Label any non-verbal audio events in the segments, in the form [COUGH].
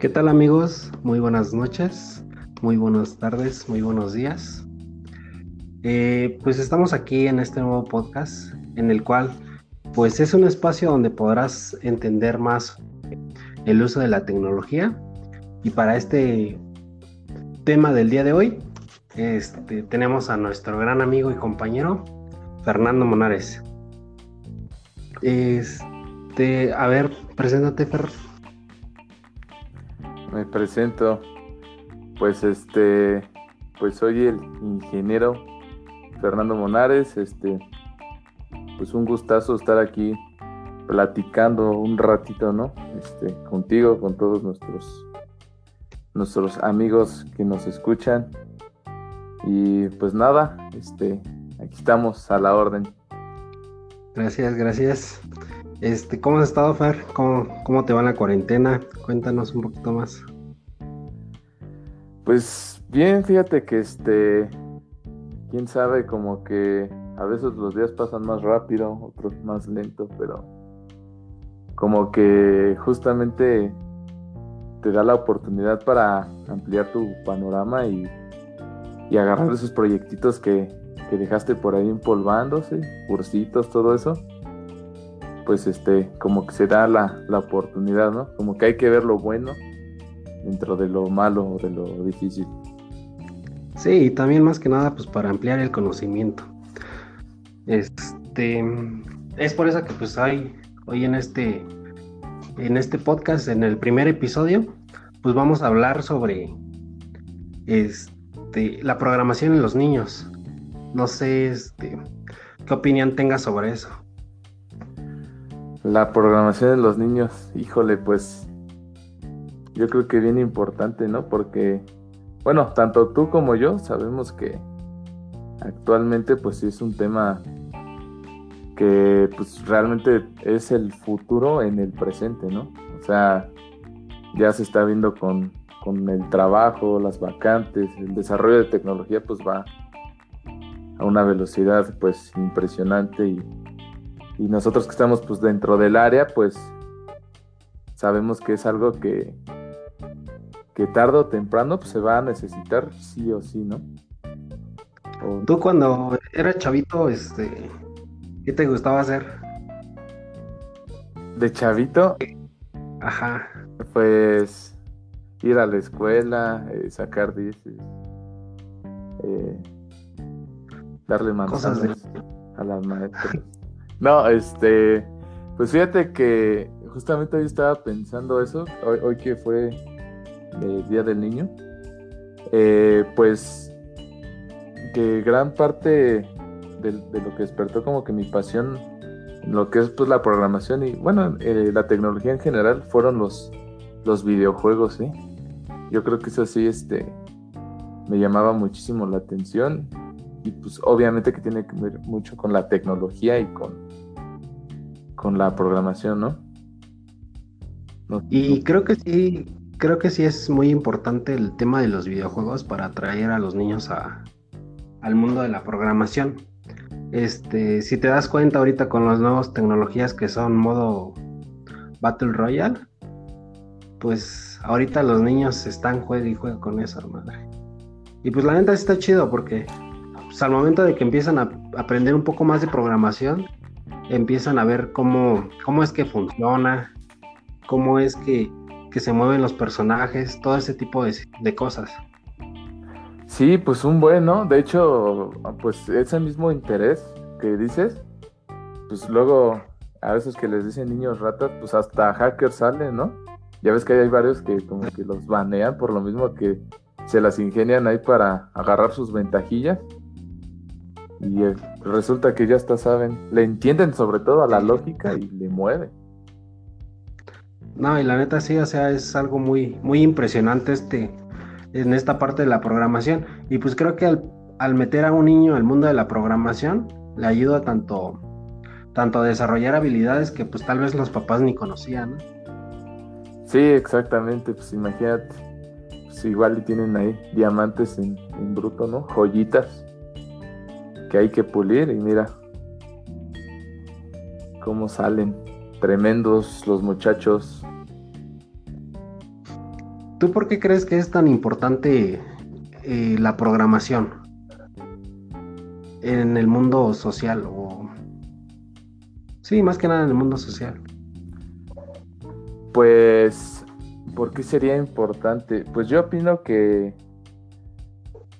¿Qué tal amigos? Muy buenas noches, muy buenas tardes, muy buenos días. Eh, pues estamos aquí en este nuevo podcast en el cual pues es un espacio donde podrás entender más el uso de la tecnología y para este tema del día de hoy este, tenemos a nuestro gran amigo y compañero Fernando Monares. Este, a ver, preséntate Fer me presento. Pues este, pues soy el ingeniero Fernando Monares, este, pues un gustazo estar aquí platicando un ratito, ¿no? Este, contigo, con todos nuestros nuestros amigos que nos escuchan. Y pues nada, este, aquí estamos a la orden. Gracias, gracias. Este, ¿cómo has estado, Fer? ¿Cómo, ¿Cómo te va la cuarentena? Cuéntanos un poquito más. Pues bien, fíjate que este, quién sabe, como que a veces los días pasan más rápido, otros más lento, pero como que justamente te da la oportunidad para ampliar tu panorama y, y agarrar esos proyectitos que, que dejaste por ahí empolvándose, cursitos, todo eso pues este, como que se da la, oportunidad, ¿no? Como que hay que ver lo bueno dentro de lo malo o de lo difícil. Sí, y también más que nada, pues para ampliar el conocimiento. Este, es por eso que pues hay, hoy en este, en este podcast, en el primer episodio, pues vamos a hablar sobre este, la programación en los niños. No sé, este, qué opinión tengas sobre eso. La programación de los niños, híjole, pues yo creo que bien importante, ¿no? Porque, bueno, tanto tú como yo sabemos que actualmente pues sí es un tema que pues realmente es el futuro en el presente, ¿no? O sea, ya se está viendo con, con el trabajo, las vacantes, el desarrollo de tecnología pues va a una velocidad pues impresionante y y nosotros que estamos pues dentro del área, pues sabemos que es algo que, que tarde o temprano pues, se va a necesitar sí o sí, ¿no? Tú cuando eras chavito, este, ¿qué te gustaba hacer? De chavito, ajá, pues ir a la escuela, eh, sacar dices, eh, darle manzanas a las maestras. No, este, pues fíjate que justamente hoy estaba pensando eso, hoy, que fue el Día del Niño, eh, pues que gran parte de, lo que despertó como que mi pasión lo que es pues la programación y bueno, eh, la tecnología en general fueron los, los videojuegos, ¿eh? Yo creo que eso sí, este, me llamaba muchísimo la atención y pues obviamente que tiene que ver mucho con la tecnología y con, con la programación, ¿no? y creo que sí, creo que sí es muy importante el tema de los videojuegos para atraer a los niños a, al mundo de la programación. Este, si te das cuenta ahorita con las nuevas tecnologías que son modo Battle Royale, pues ahorita los niños están juega y juega con eso, madre. Y pues la neta está chido porque pues, al momento de que empiezan a aprender un poco más de programación, empiezan a ver cómo, cómo es que funciona, cómo es que, se mueven los personajes, todo ese tipo de, cosas. Sí, pues un bueno, de hecho, pues ese mismo interés que dices, pues luego a veces que les dicen niños ratas, pues hasta hackers salen, ¿no? Ya ves que hay varios que como que los banean por lo mismo que se las ingenian ahí para agarrar sus ventajillas. Y eh, resulta que ya hasta saben, le entienden sobre todo a la lógica y le mueven. No, y la neta sí, o sea, es algo muy, muy impresionante este, en esta parte de la programación. Y pues creo que al, meter a un niño al mundo de la programación, le ayuda tanto, tanto a desarrollar habilidades que pues tal vez los papás ni conocían, Sí, exactamente, pues imagínate, pues igual tienen ahí diamantes en, en bruto, ¿no? Joyitas que hay que pulir y mira cómo salen tremendos los muchachos. ¿Tú por qué crees que es tan importante eh, la programación en el mundo social? O... Sí, más que nada en el mundo social. Pues, ¿por qué sería importante? Pues yo opino que,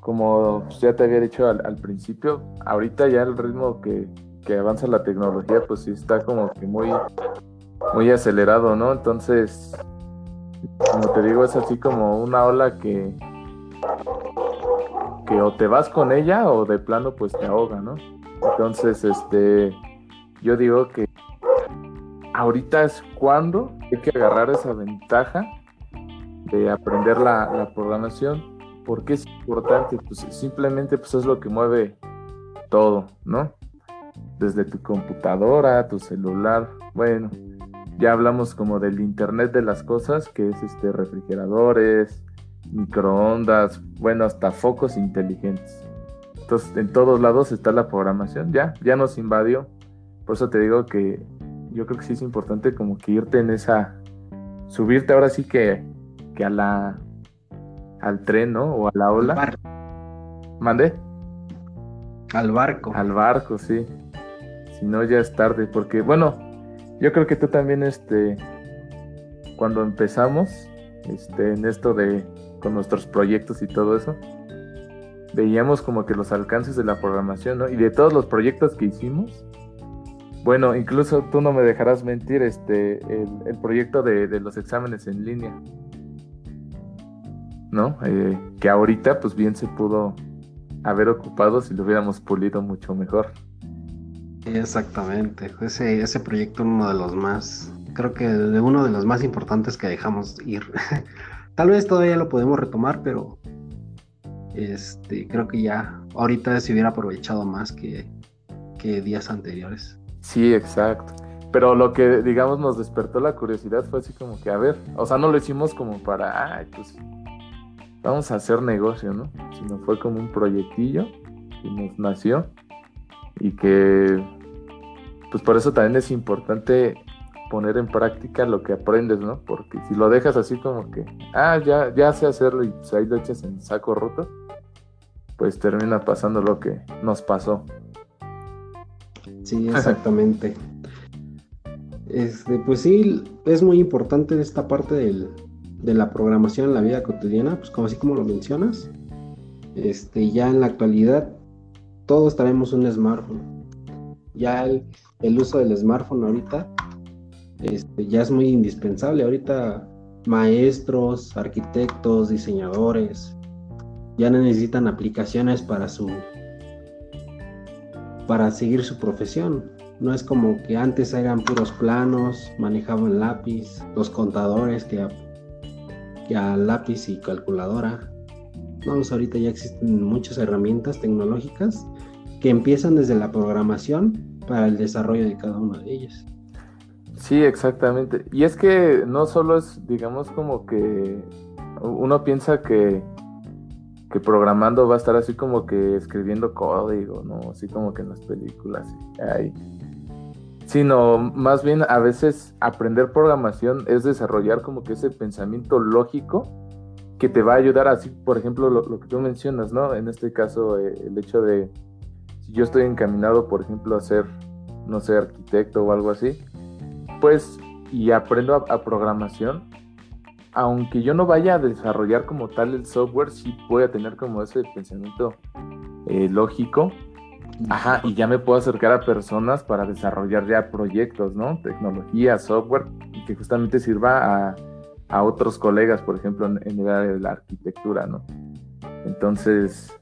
como ya te había dicho al, principio, ahorita ya el ritmo que, que, avanza la tecnología, pues sí está como que muy, muy acelerado, ¿no? Entonces, como te digo, es así como una ola que, que o te vas con ella o de plano pues te ahoga, ¿no? Entonces, este, yo digo que ahorita es cuando hay que agarrar esa ventaja de aprender la, programación. Porque es importante? Pues simplemente pues es lo que mueve todo, ¿no? Desde tu computadora, tu celular, bueno, ya hablamos como del Internet de las cosas, que es este refrigeradores, microondas, bueno, hasta focos inteligentes. Entonces, en todos lados está la programación, ya, ya nos invadió. Por eso te digo que yo creo que sí es importante como que irte en esa, subirte ahora sí que, que a la, al tren, ¿no? O a la ola. Al ¿Mande? Al barco. Al barco, sí. Si no, ya es tarde, porque, bueno, yo creo que tú también, este, cuando empezamos, este, en esto de, con nuestros proyectos y todo eso, veíamos como que los alcances de la programación, ¿no? Y de todos los proyectos que hicimos, bueno, incluso tú no me dejarás mentir, este, el, proyecto de, los exámenes en línea, ¿no? Eh, que ahorita, pues bien se pudo haber ocupado si lo hubiéramos pulido mucho mejor. Exactamente, ese, ese proyecto uno de los más, creo que de uno de los más importantes que dejamos ir. [LAUGHS] Tal vez todavía lo podemos retomar, pero este, creo que ya ahorita se hubiera aprovechado más que, que días anteriores. Sí, exacto. Pero lo que, digamos, nos despertó la curiosidad fue así como que, a ver, o sea, no lo hicimos como para, ay, pues, vamos a hacer negocio, ¿no? Sino fue como un proyectillo que nos nació y que, pues por eso también es importante poner en práctica lo que aprendes, ¿no? Porque si lo dejas así como que, ah, ya, ya sé hacerlo y pues ahí lo echas en saco roto, pues termina pasando lo que nos pasó. Sí, exactamente. [LAUGHS] este, pues sí, es muy importante esta parte de la programación en la vida cotidiana, pues como así como lo mencionas. Este, ya en la actualidad todos traemos un smartphone. Ya el, uso del smartphone ahorita este, ya es muy indispensable. Ahorita maestros, arquitectos, diseñadores ya necesitan aplicaciones para su para seguir su profesión. No es como que antes eran puros planos, manejaban lápiz, los contadores que a, que a lápiz y calculadora. No, pues ahorita ya existen muchas herramientas tecnológicas que empiezan desde la programación para el desarrollo de cada una de ellas. Sí, exactamente. Y es que no solo es, digamos, como que uno piensa que que programando va a estar así como que escribiendo código, ¿no? Así como que en las películas. Ay. Sino más bien a veces aprender programación es desarrollar como que ese pensamiento lógico que te va a ayudar así, por ejemplo, lo, que tú mencionas, ¿no? En este caso, eh, el hecho de, si yo estoy encaminado, por ejemplo, a ser, no sé, arquitecto o algo así, pues, y aprendo a programación, aunque yo no vaya a desarrollar como tal el software, sí voy a tener como ese pensamiento eh, lógico. Ajá, y ya me puedo acercar a personas para desarrollar ya proyectos, ¿no? Tecnología, software, que justamente sirva a, otros colegas, por ejemplo, en, el área de la arquitectura, ¿no? Entonces,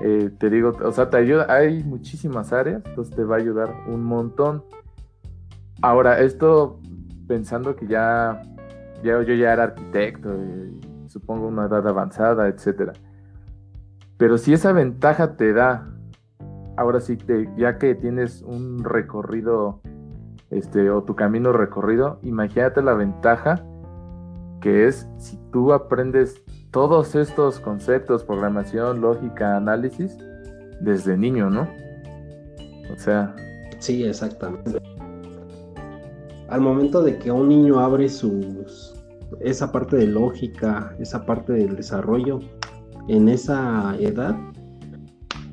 eh, te digo, o sea, te ayuda, hay muchísimas áreas, entonces te va a ayudar un montón. Ahora, esto pensando que ya yo, ya era arquitecto, supongo una edad avanzada, etcétera. Pero si esa ventaja te da, ahora sí, ya que tienes un recorrido, este, o tu camino recorrido, imagínate la ventaja que es si tú aprendes todos estos conceptos, programación, lógica, análisis, desde niño, ¿no? O sea. Sí, exactamente. Al momento de que un niño abre sus esa parte de lógica, esa parte del desarrollo en esa edad,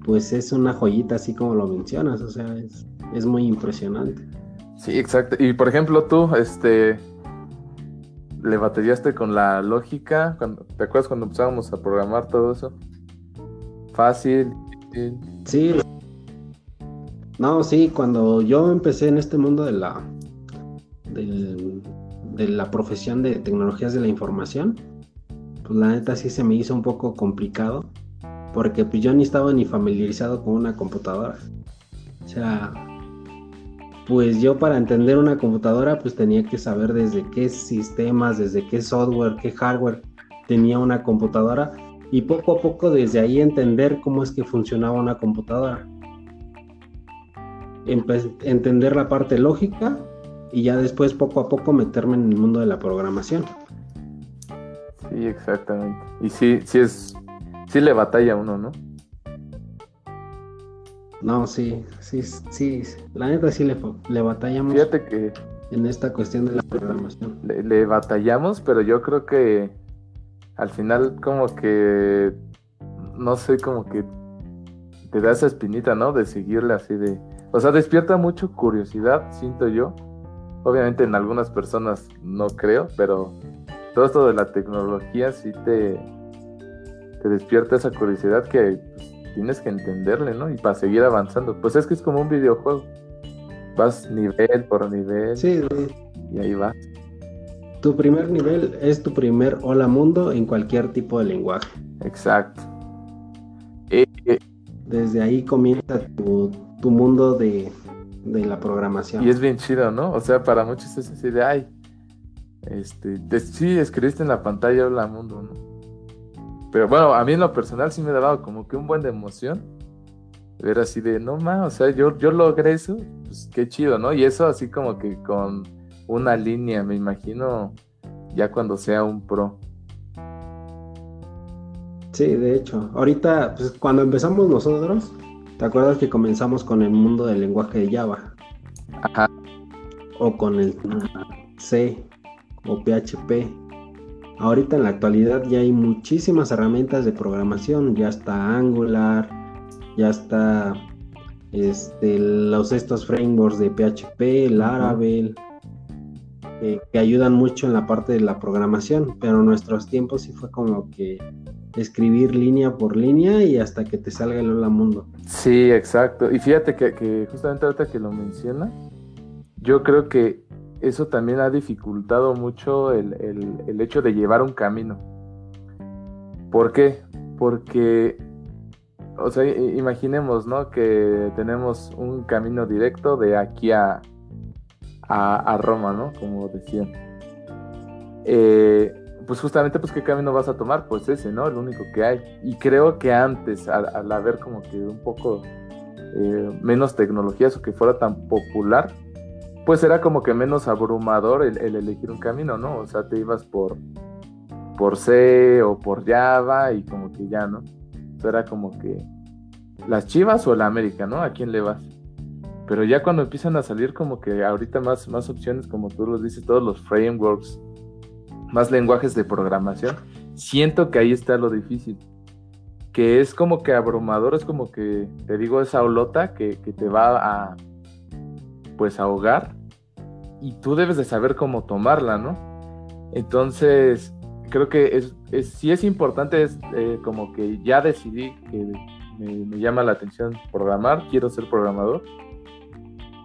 pues es una joyita así como lo mencionas, o sea, es, es muy impresionante. Sí, exacto. Y por ejemplo, tú, este, le batallaste con la lógica, cuando, ¿te acuerdas cuando empezábamos a programar todo eso? Fácil. Sí. No, sí, cuando yo empecé en este mundo de la de la profesión de tecnologías de la información, pues la neta sí se me hizo un poco complicado, porque pues yo ni estaba ni familiarizado con una computadora. O sea, pues yo para entender una computadora pues tenía que saber desde qué sistemas, desde qué software, qué hardware tenía una computadora y poco a poco desde ahí entender cómo es que funcionaba una computadora. entender la parte lógica y ya después poco a poco meterme en el mundo de la programación. Sí, exactamente. Y sí, sí es, sí le batalla a uno, ¿no? No, sí, sí, sí, la neta sí le, le batallamos. Fíjate que... En esta cuestión de la programación. Le, batallamos, pero yo creo que al final como que, no sé, como que te da esa espinita, ¿no? De seguirle así de... O sea, despierta mucho curiosidad, siento yo. Obviamente en algunas personas no creo, pero todo esto de la tecnología sí te, te despierta esa curiosidad que tienes que entenderle, ¿no? Y para seguir avanzando. Pues es que es como un videojuego. Vas nivel por nivel. Sí, Y ahí vas. Tu primer nivel es tu primer hola mundo en cualquier tipo de lenguaje. Exacto. Eh, eh, Desde ahí comienza tu, mundo de, la programación. Y es bien chido, ¿no? O sea, para muchos es así de, ay, este, sí, escribiste en la pantalla hola mundo, ¿no? Pero bueno, a mí en lo personal sí me ha dado como que un buen de emoción. Ver así de, no más, o sea, yo, yo logré eso, pues qué chido, ¿no? Y eso así como que con una línea, me imagino, ya cuando sea un pro. Sí, de hecho, ahorita, pues cuando empezamos nosotros, ¿te acuerdas que comenzamos con el mundo del lenguaje de Java? Ajá. O con el C o PHP. Ahorita en la actualidad ya hay muchísimas herramientas de programación, ya está Angular, ya está este, los estos frameworks de PHP, Laravel, eh, que ayudan mucho en la parte de la programación, pero en nuestros tiempos sí fue como que escribir línea por línea y hasta que te salga el hola mundo. Sí, exacto. Y fíjate que, que justamente ahorita que lo menciona, yo creo que eso también ha dificultado mucho el, hecho de llevar un camino. ¿Por qué? Porque, o sea, imaginemos, ¿no? Que tenemos un camino directo de aquí a, a, Roma, ¿no? Como decían. Eh, pues justamente, pues, ¿qué camino vas a tomar? Pues ese, ¿no? El único que hay. Y creo que antes, al, haber como que un poco eh, menos tecnologías o que fuera tan popular, pues era como que menos abrumador el, elegir un camino, ¿no? O sea, te ibas por, por C o por Java y como que ya, ¿no? Era como que las Chivas o la América, ¿no? ¿A quién le vas? Pero ya cuando empiezan a salir como que ahorita más, más opciones, como tú los dices, todos los frameworks, más lenguajes de programación, siento que ahí está lo difícil. Que es como que abrumador, es como que, te digo, esa olota que, que te va a pues ahogar y tú debes de saber cómo tomarla, ¿no? Entonces, creo que es, es sí es importante, es eh, como que ya decidí que me, llama la atención programar, quiero ser programador,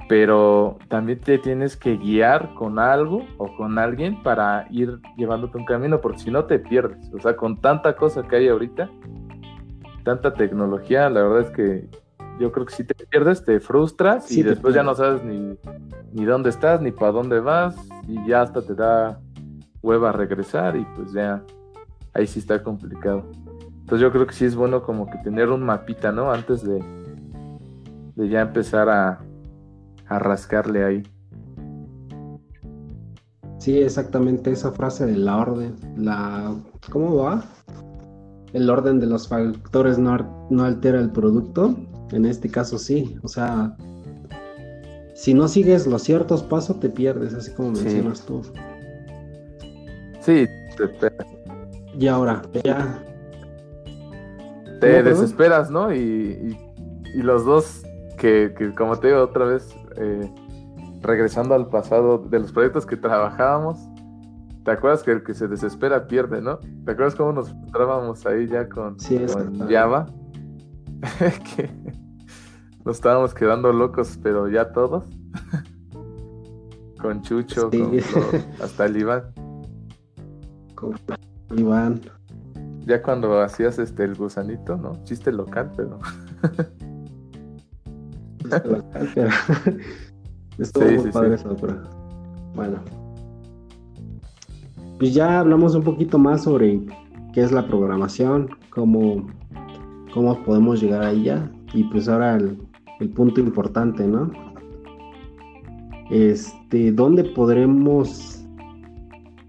pero también te tienes que guiar con algo o con alguien para ir llevándote un camino, porque si no te pierdes. O sea, con tanta cosa que hay ahorita, tanta tecnología, la verdad es que yo creo que si te pierdes, te frustras y después ya no sabes ni, ni dónde estás, ni para dónde vas, y ya hasta te da hueva regresar y pues ya ahí sí está complicado. Entonces yo creo que sí es bueno como que tener un mapita, ¿no? Antes de, de ya empezar a, a rascarle ahí. Sí, exactamente esa frase de la orden, la ¿cómo va? El orden de los factores no, no altera el producto. En este caso sí, o sea, si no sigues los ciertos pasos te pierdes, así como mencionas tú. Sí, te esperas. Y ahora, ya. Te desesperas, ¿no? Y, y, los dos, que, que, como te digo otra vez, eh, regresando al pasado de los proyectos que trabajábamos, ¿te acuerdas que el que se desespera pierde, no? ¿Te acuerdas cómo nos encontrábamos ahí ya con, con Java? [LAUGHS] que nos estábamos quedando locos, pero ya todos. con Chucho, con, hasta el Iván. Con Iván. Ya cuando hacías este el gusanito, ¿no? Chiste local, pero. [LAUGHS] Chiste local, pero. [LAUGHS] Estuvo muy padre eso, pero. Bueno. Pues ya hablamos un poquito más sobre qué es la programación, cómo, cómo podemos llegar a ella. Y pues ahora el, el punto importante, ¿no? Este, ¿dónde podremos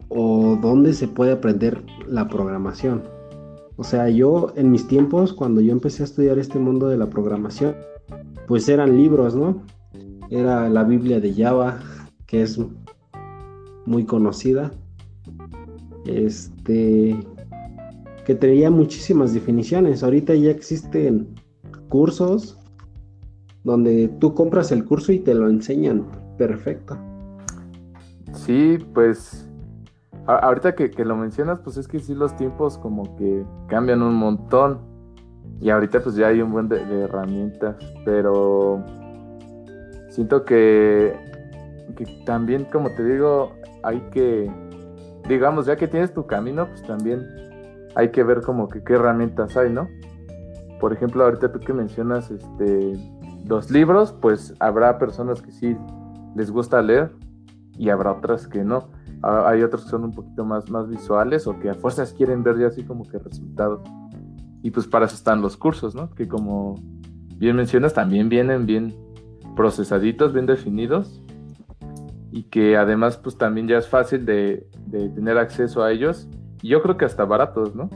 o dónde se puede aprender la programación? O sea, yo en mis tiempos, cuando yo empecé a estudiar este mundo de la programación, pues eran libros, ¿no? Era la Biblia de Java, que es muy conocida. Este, que tenía muchísimas definiciones. Ahorita ya existen cursos donde tú compras el curso y te lo enseñan perfecto. Sí, pues ahorita que, lo mencionas, pues es que sí los tiempos como que cambian un montón. Y ahorita pues ya hay un buen de, herramientas, pero siento que, que, también, como te digo, hay que, digamos, ya que tienes tu camino, pues también hay que ver como que qué herramientas hay, ¿no? Por ejemplo, ahorita tú que mencionas este, los libros, pues habrá personas que sí les gusta leer y habrá otras que no. Hay otros que son un poquito más, más visuales o que a fuerzas quieren ver ya así como que resultados. Y pues para eso están los cursos, ¿no? Que como bien mencionas, también vienen bien procesaditos, bien definidos y que además pues también ya es fácil de, de tener acceso a ellos yo creo que hasta baratos, ¿no?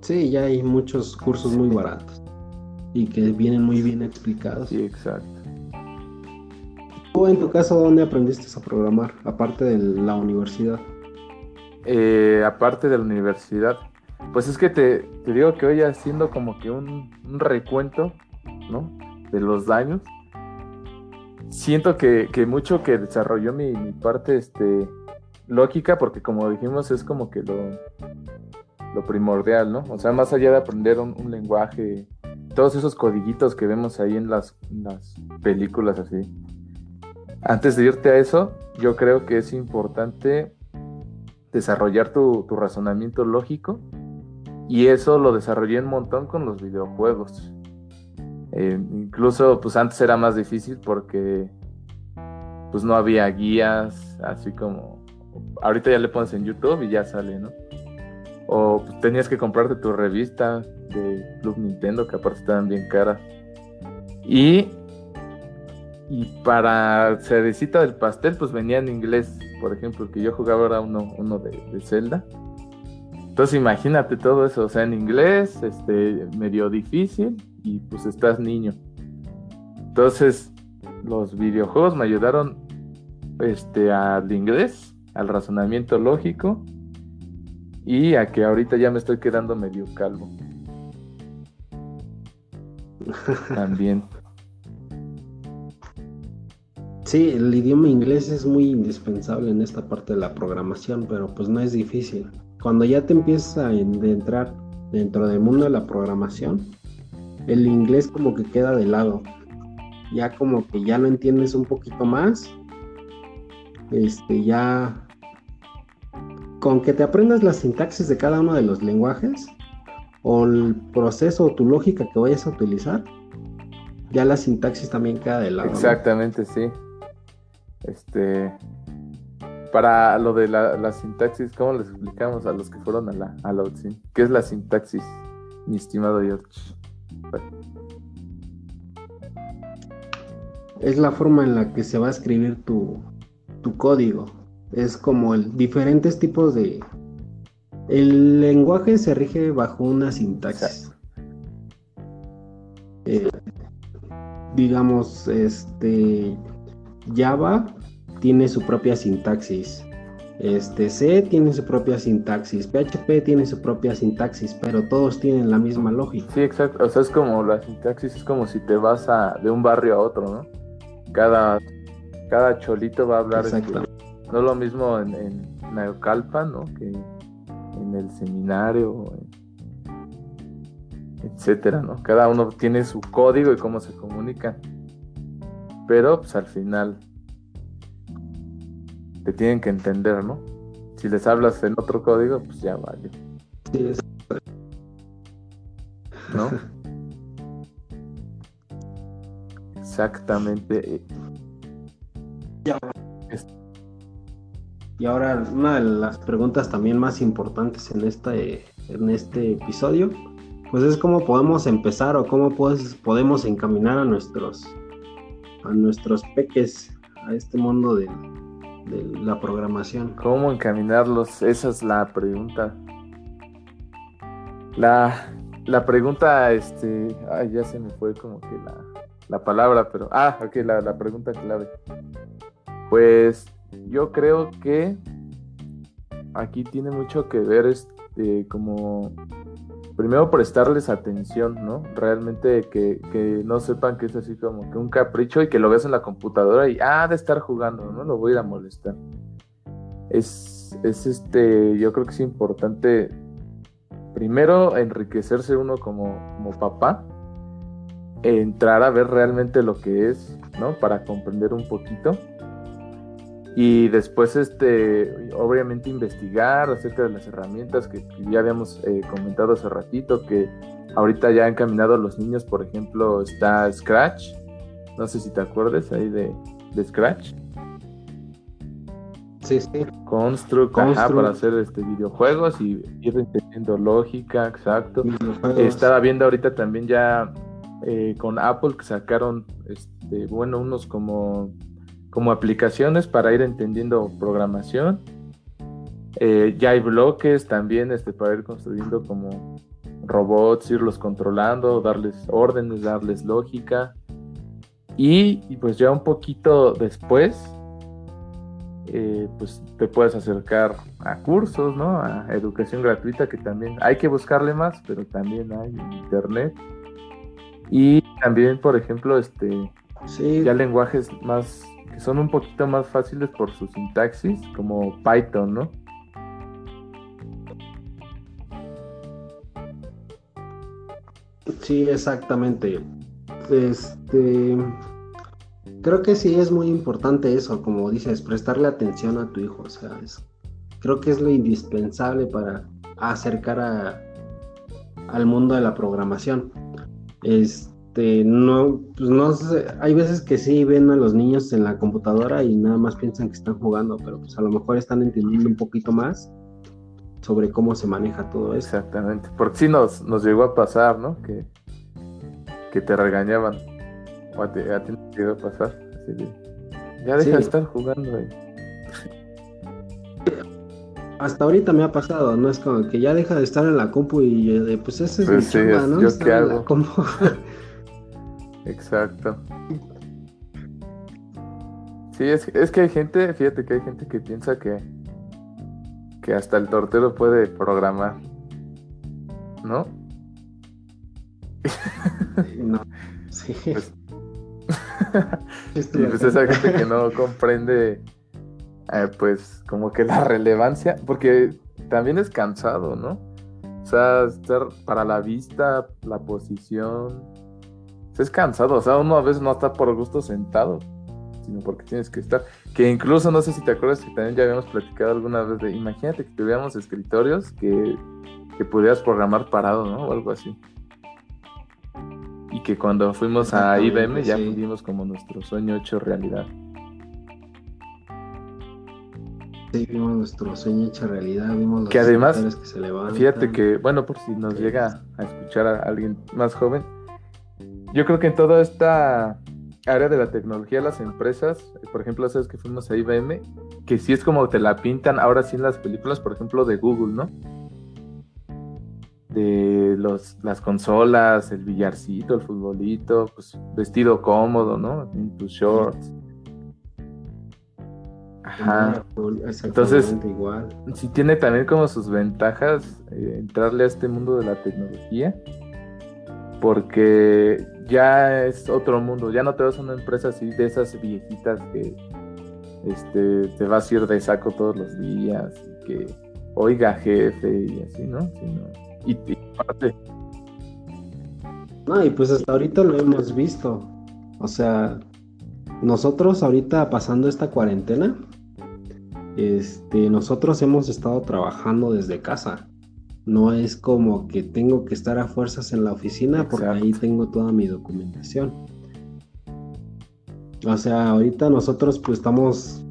Sí, ya hay muchos cursos muy baratos y que vienen muy bien explicados. Sí, exacto. ¿Tú en tu caso dónde aprendiste a programar, aparte de la universidad? Eh, aparte de la universidad, pues es que te, te, digo que hoy haciendo como que un, recuento, ¿no? De los daños, siento que, mucho que desarrolló mi, parte este, lógica, porque como dijimos es como que lo, lo primordial, ¿no? O sea, más allá de aprender un lenguaje todos esos codiguitos que vemos ahí en las, películas así. Antes de irte a eso, yo creo que es importante desarrollar tu, razonamiento lógico y eso lo desarrollé un montón con los videojuegos. Eh, incluso pues antes era más difícil porque pues no había guías, así como ahorita ya le pones en YouTube y ya sale, ¿no? O pues, tenías que comprarte tu revista de Club Nintendo, que aparte estaban bien caras. Y, y para cerecita del pastel, pues venía en inglés. Por ejemplo, que yo jugaba ahora uno, uno de Zelda. Entonces imagínate todo eso, o sea, en inglés, este, medio difícil, y pues estás niño. Entonces, los videojuegos me ayudaron este, al inglés, al razonamiento lógico, y a que ahorita ya me estoy quedando medio calvo. También. [LAUGHS] Sí, el idioma inglés es muy indispensable en esta parte de la programación, pero pues no es difícil. Cuando ya te empiezas a entrar dentro del mundo de la programación, el inglés como que queda de lado. Ya como que ya lo entiendes un poquito más. Este, ya con que te aprendas las sintaxis de cada uno de los lenguajes, o el proceso o tu lógica que vayas a utilizar, ya la sintaxis también queda de lado. Exactamente, sí. Este, para lo de la, sintaxis, ¿cómo les explicamos a los que fueron a la, a la ¿Qué es la sintaxis, mi estimado George? Es la forma en la que se va a escribir tu, tu código. Es como el diferentes tipos de, el lenguaje se rige bajo una sintaxis. Eh, digamos, este Java tiene su propia sintaxis. Este C tiene su propia sintaxis, PHP tiene su propia sintaxis, pero todos tienen la misma lógica. Sí, exacto. O sea, es como la sintaxis es como si te vas a, de un barrio a otro, ¿no? Cada, cada cholito va a hablar. Este, exacto. no lo mismo en, en Naucalpan, ¿no? Que en el seminario, etcétera, ¿no? Cada uno tiene su código y cómo se comunica. Pero pues al final te tienen que entender, ¿no? Si les hablas en otro código, pues ya vale. Sí, es... ¿No? [LAUGHS] Exactamente. Y ahora una de las preguntas también más importantes en este, en este episodio, pues es cómo podemos empezar o cómo pues, podemos encaminar a nuestros, a nuestros peques a este mundo de, la programación. ¿Cómo encaminarlos? Esa es la pregunta. La, la pregunta, este, ay, ya se me fue como que la, la palabra, pero, ah, ok, la, la pregunta clave. Pues yo creo que aquí tiene mucho que ver este, como primero prestarles atención, ¿no? Realmente que, no sepan que es así como que un capricho y que lo ves en la computadora y ah, de estar jugando, ¿no? Lo voy a ir a molestar. Es, es este, yo creo que es importante primero enriquecerse uno como, como papá, entrar a ver realmente lo que es, ¿no? Para comprender un poquito y después, este, obviamente, investigar acerca de las herramientas que, ya habíamos eh, comentado hace ratito, que ahorita ya han caminado a los niños, por ejemplo, está Scratch. No sé si te acuerdas ahí de, Scratch. Sí, sí. Construct, para hacer este videojuegos y ir entendiendo lógica, exacto. Estaba viendo ahorita también ya eh, con Apple que sacaron, este, bueno, unos como como aplicaciones para ir entendiendo programación. Eh, ya hay bloques también este, para ir construyendo como robots, irlos controlando, darles órdenes, darles lógica. Y, pues ya un poquito después, eh, pues te puedes acercar a cursos, ¿no? A educación gratuita que también hay que buscarle más, pero también hay en internet. Y también, por ejemplo, este, ya lenguajes más son un poquito más fáciles por su sintaxis, como Python, ¿no? Sí, exactamente. Este creo que sí es muy importante eso, como dices, prestarle atención a tu hijo. O sea, creo que es lo indispensable para acercar al mundo de la programación. Este, no, pues no sé, hay veces que sí ven a los niños en la computadora y nada más piensan que están jugando, pero pues a lo mejor están entendiendo un poquito más sobre cómo se maneja todo eso. Exactamente, porque sí nos, nos llegó a pasar, ¿no? Que, que te regañaban, o a ti, te llegó a pasar, ya deja de estar jugando ahí. [LAUGHS] Hasta ahorita me ha pasado, ¿no? Es como que ya deja de estar en la compu y eh, pues ese es pues mi ¿no? ¿Yo qué hago? [LAUGHS] Exacto. Sí, es, es, que hay gente, fíjate que hay gente que piensa que, que hasta el tortero puede programar. ¿No? No, sí. [LAUGHS] Pues, [LAUGHS] y pues esa gente que no comprende, eh, pues como que la relevancia, porque también es cansado, ¿no? O sea, estar para la vista, la posición, es cansado, o sea, uno a veces no está por gusto sentado, sino porque tienes que estar. Que incluso, no sé si te acuerdas que también ya habíamos platicado alguna vez de, imagínate que tuviéramos escritorios que, que pudieras programar parado, ¿no? O algo así. Y que cuando fuimos a IBM ya vimos como nuestro sueño hecho realidad. Sí, vimos nuestro sueño hecho realidad, vimos los que además, que se levantan. Fíjate que, bueno, por si nos llega a escuchar a alguien más joven, yo creo que en toda esta área de la tecnología, las empresas, por ejemplo, sabes que fuimos a IBM, que sí es como te la pintan ahora sí en las películas, por ejemplo, de Google, ¿no? De los, las consolas, el billarcito, el futbolito, pues vestido cómodo, ¿no? En tus shorts. Ajá. Entonces, igual. sí tiene también como sus ventajas eh, entrarle a este mundo de la tecnología, porque ya es otro mundo, ya no te vas a una empresa así de esas viejitas que este, te vas a ir de saco todos los días, y que oiga jefe y así, ¿no? y, y No, y pues hasta ahorita lo hemos visto. O sea, nosotros ahorita pasando esta cuarentena, este, nosotros hemos estado trabajando desde casa. No es como que tengo que estar a fuerzas en la oficina porque ahí tengo toda mi documentación. O sea, ahorita nosotros pues estamos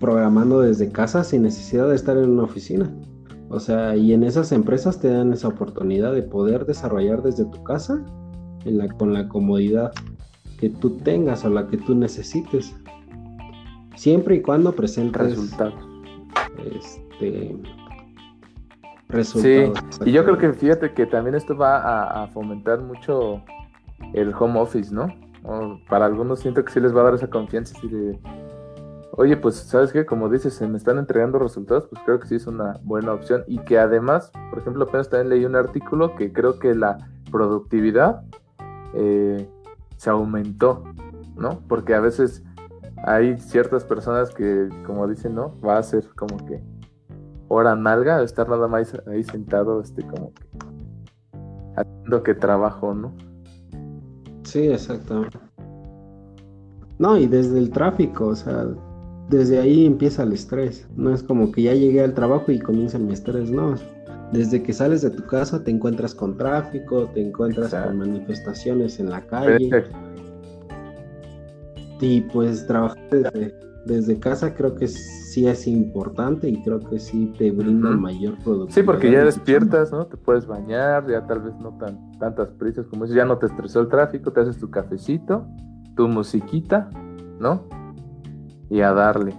programando desde casa sin necesidad de estar en una oficina. O sea, y en esas empresas te dan esa oportunidad de poder desarrollar desde tu casa en la, con la comodidad que tú tengas o la que tú necesites. Siempre y cuando presentes resultados. Este, resultados. Sí, y yo creo que fíjate que también esto va a, fomentar mucho el home office, ¿no? para algunos siento que sí les va a dar esa confianza así de, oye, pues sabes qué, como dices, se me están entregando resultados, pues creo que sí es una buena opción y que además, por ejemplo, apenas también leí un artículo que creo que la productividad eh, se aumentó, ¿no? Porque a veces hay ciertas personas que, como dicen, ¿no? Va a ser como que hora nalga, estar nada más ahí sentado, este, como que haciendo que trabajo, ¿no? Sí, exactamente. No, y desde el tráfico, o sea, desde ahí empieza el estrés. No es como que ya llegué al trabajo y comienza mi estrés, no. Desde que sales de tu casa te encuentras con tráfico, te encuentras con manifestaciones en la calle. Y pues trabajar desde, casa creo que sí es importante y creo que sí te brinda mayor productividad. Sí, porque ya despiertas, ¿no? Te puedes bañar, ya tal vez no tan tantas prisas como eso, ya no te estresó el tráfico, te haces tu cafecito, tu musiquita, ¿no? Y a darle.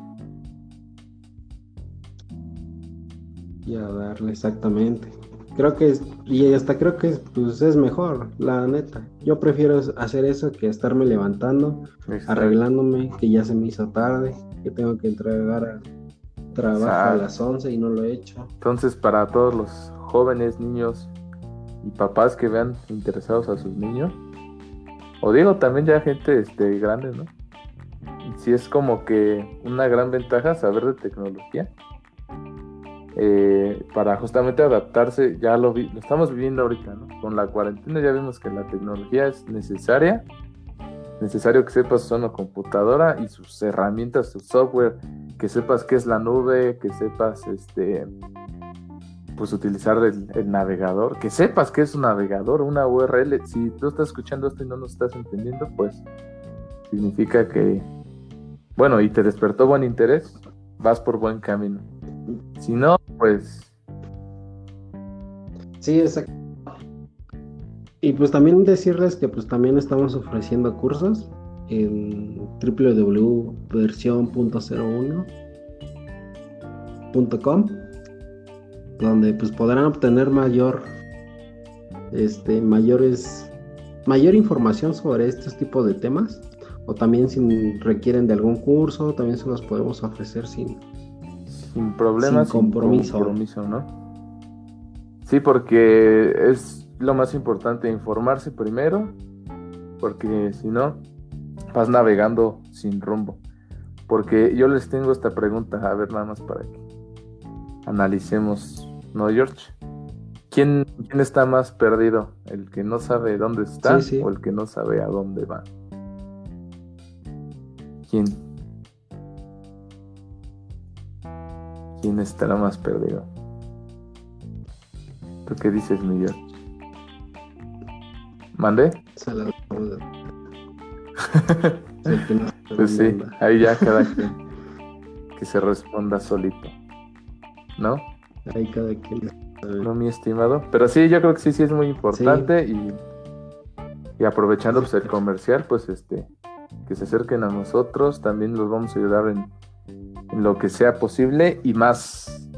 Y a darle, exactamente. Creo que, y hasta creo que pues, es mejor, la neta. Yo prefiero hacer eso que estarme levantando, arreglándome, que ya se me hizo tarde, que tengo que entregar a trabajo a las 11 y no lo he hecho. Entonces, para todos los jóvenes, niños y papás que vean interesados a sus niños, o digo también ya gente este, grande, ¿no? Si es como que una gran ventaja saber de tecnología eh, para justamente adaptarse, ya lo, lo estamos viviendo ahorita. Con la cuarentena ya vimos que la tecnología es necesaria, necesario que sepas usar una computadora y sus herramientas, su software, que sepas qué es la nube, que sepas este pues utilizar el, el, navegador, que sepas qué es un navegador, una URL. Si tú estás escuchando esto y no nos estás entendiendo, pues significa que, bueno, y te despertó buen interés, vas por buen camino. Si no, pues... Sí, exacto. Y pues también decirles que pues también estamos ofreciendo cursos en www.version.01.com donde pues podrán obtener mayor este mayores mayor información sobre estos tipos de temas o también si requieren de algún curso también se los podemos ofrecer sin sin problemas, sin compromiso. ¿no? Sí, porque es lo más importante informarse primero, porque si no, vas navegando sin rumbo. Porque yo les tengo esta pregunta, a ver nada más para que analicemos, ¿no, George? ¿Quién, quién está más perdido? ¿El que no sabe dónde está o el que no sabe a dónde va? ¿Quién? ¿Quién estará más perdido? ¿Tú qué dices, Miguel? ¿Mande? [LAUGHS] pues sí, ahí ya cada quien que se responda solito. ¿No? Ahí cada quien. No, mi estimado. Pero sí, yo creo que sí, sí es muy importante y, y aprovechando pues, el comercial, pues este, que se acerquen a nosotros, también los vamos a ayudar en en lo que sea posible y más.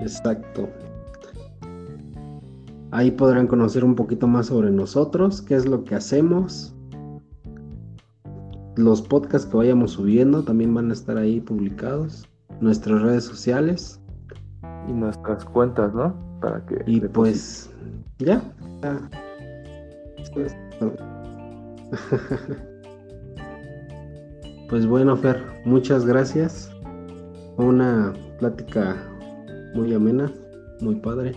Exacto. Ahí podrán conocer un poquito más sobre nosotros, qué es lo que hacemos, los podcasts que vayamos subiendo también van a estar ahí publicados. Nuestras redes sociales. Y nuestras cuentas, ¿no? Para que. Y pues. Ya. pues [LAUGHS] bueno, Fer, muchas gracias. Una plática muy amena, muy padre.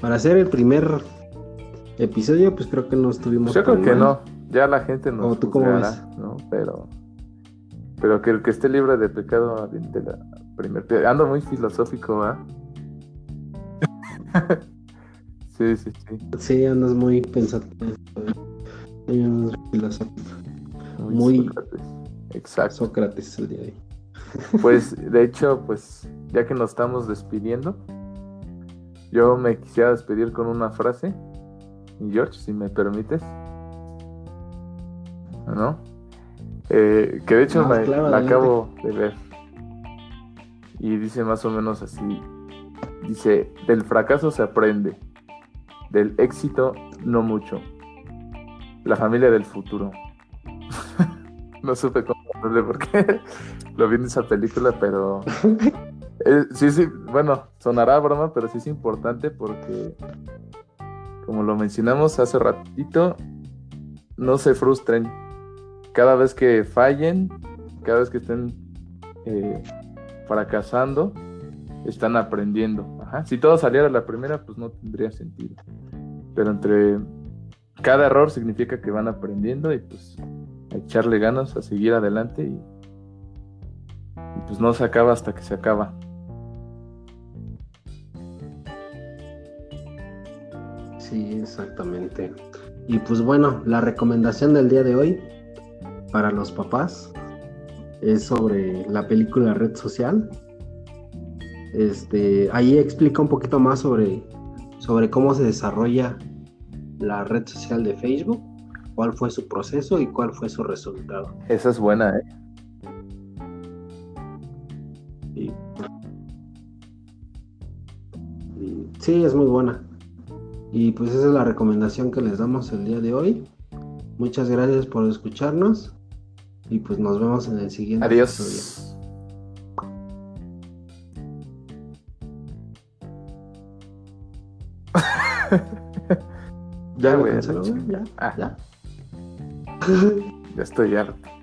Para hacer el primer episodio, pues creo que no estuvimos. Yo creo que no. Ya la gente no. ¿O tú cómo ves? ¿no? Pero. Pero que el que esté libre de pecado de la primer Ando muy filosófico, ¿ah? [LAUGHS] sí, sí, sí. Sí, andas muy pensativo. Muy filosófico. Muy, Sócrates. Exacto. Sócrates el día de hoy. [LAUGHS] Pues, de hecho, pues, ya que nos estamos despidiendo, yo me quisiera despedir con una frase. George, si me permites. ¿No? Eh, que de hecho me, la acabo de ver. Y dice más o menos así. Dice, del fracaso se aprende, del éxito no mucho. La familia del futuro. [LAUGHS] no supe cómo porque [LAUGHS] lo vi en esa película, pero [LAUGHS] eh, sí, sí, bueno, sonará broma, pero sí es importante porque, como lo mencionamos hace ratito, no se frustren. Cada vez que fallen, cada vez que estén eh, fracasando, están aprendiendo. Si todo saliera a la primera, pues no tendría sentido. Pero entre cada error significa que van aprendiendo y pues a echarle ganas, a seguir adelante y, pues no se acaba hasta que se acaba. Sí, exactamente. Y pues bueno, la recomendación del día de hoy para los papás es sobre la película Red Social. Este, ahí explica un poquito más sobre, sobre cómo se desarrolla la red social de Facebook cuál fue su proceso y cuál fue su resultado. Esa es buena, ¿eh? Sí. es muy buena. Y pues esa es la recomendación que les damos el día de hoy. Muchas gracias por escucharnos y pues nos vemos en el siguiente Adiós. episodio. [LAUGHS] ya, güey. Ya, ah. ya. [LAUGHS] Ya estoy harto.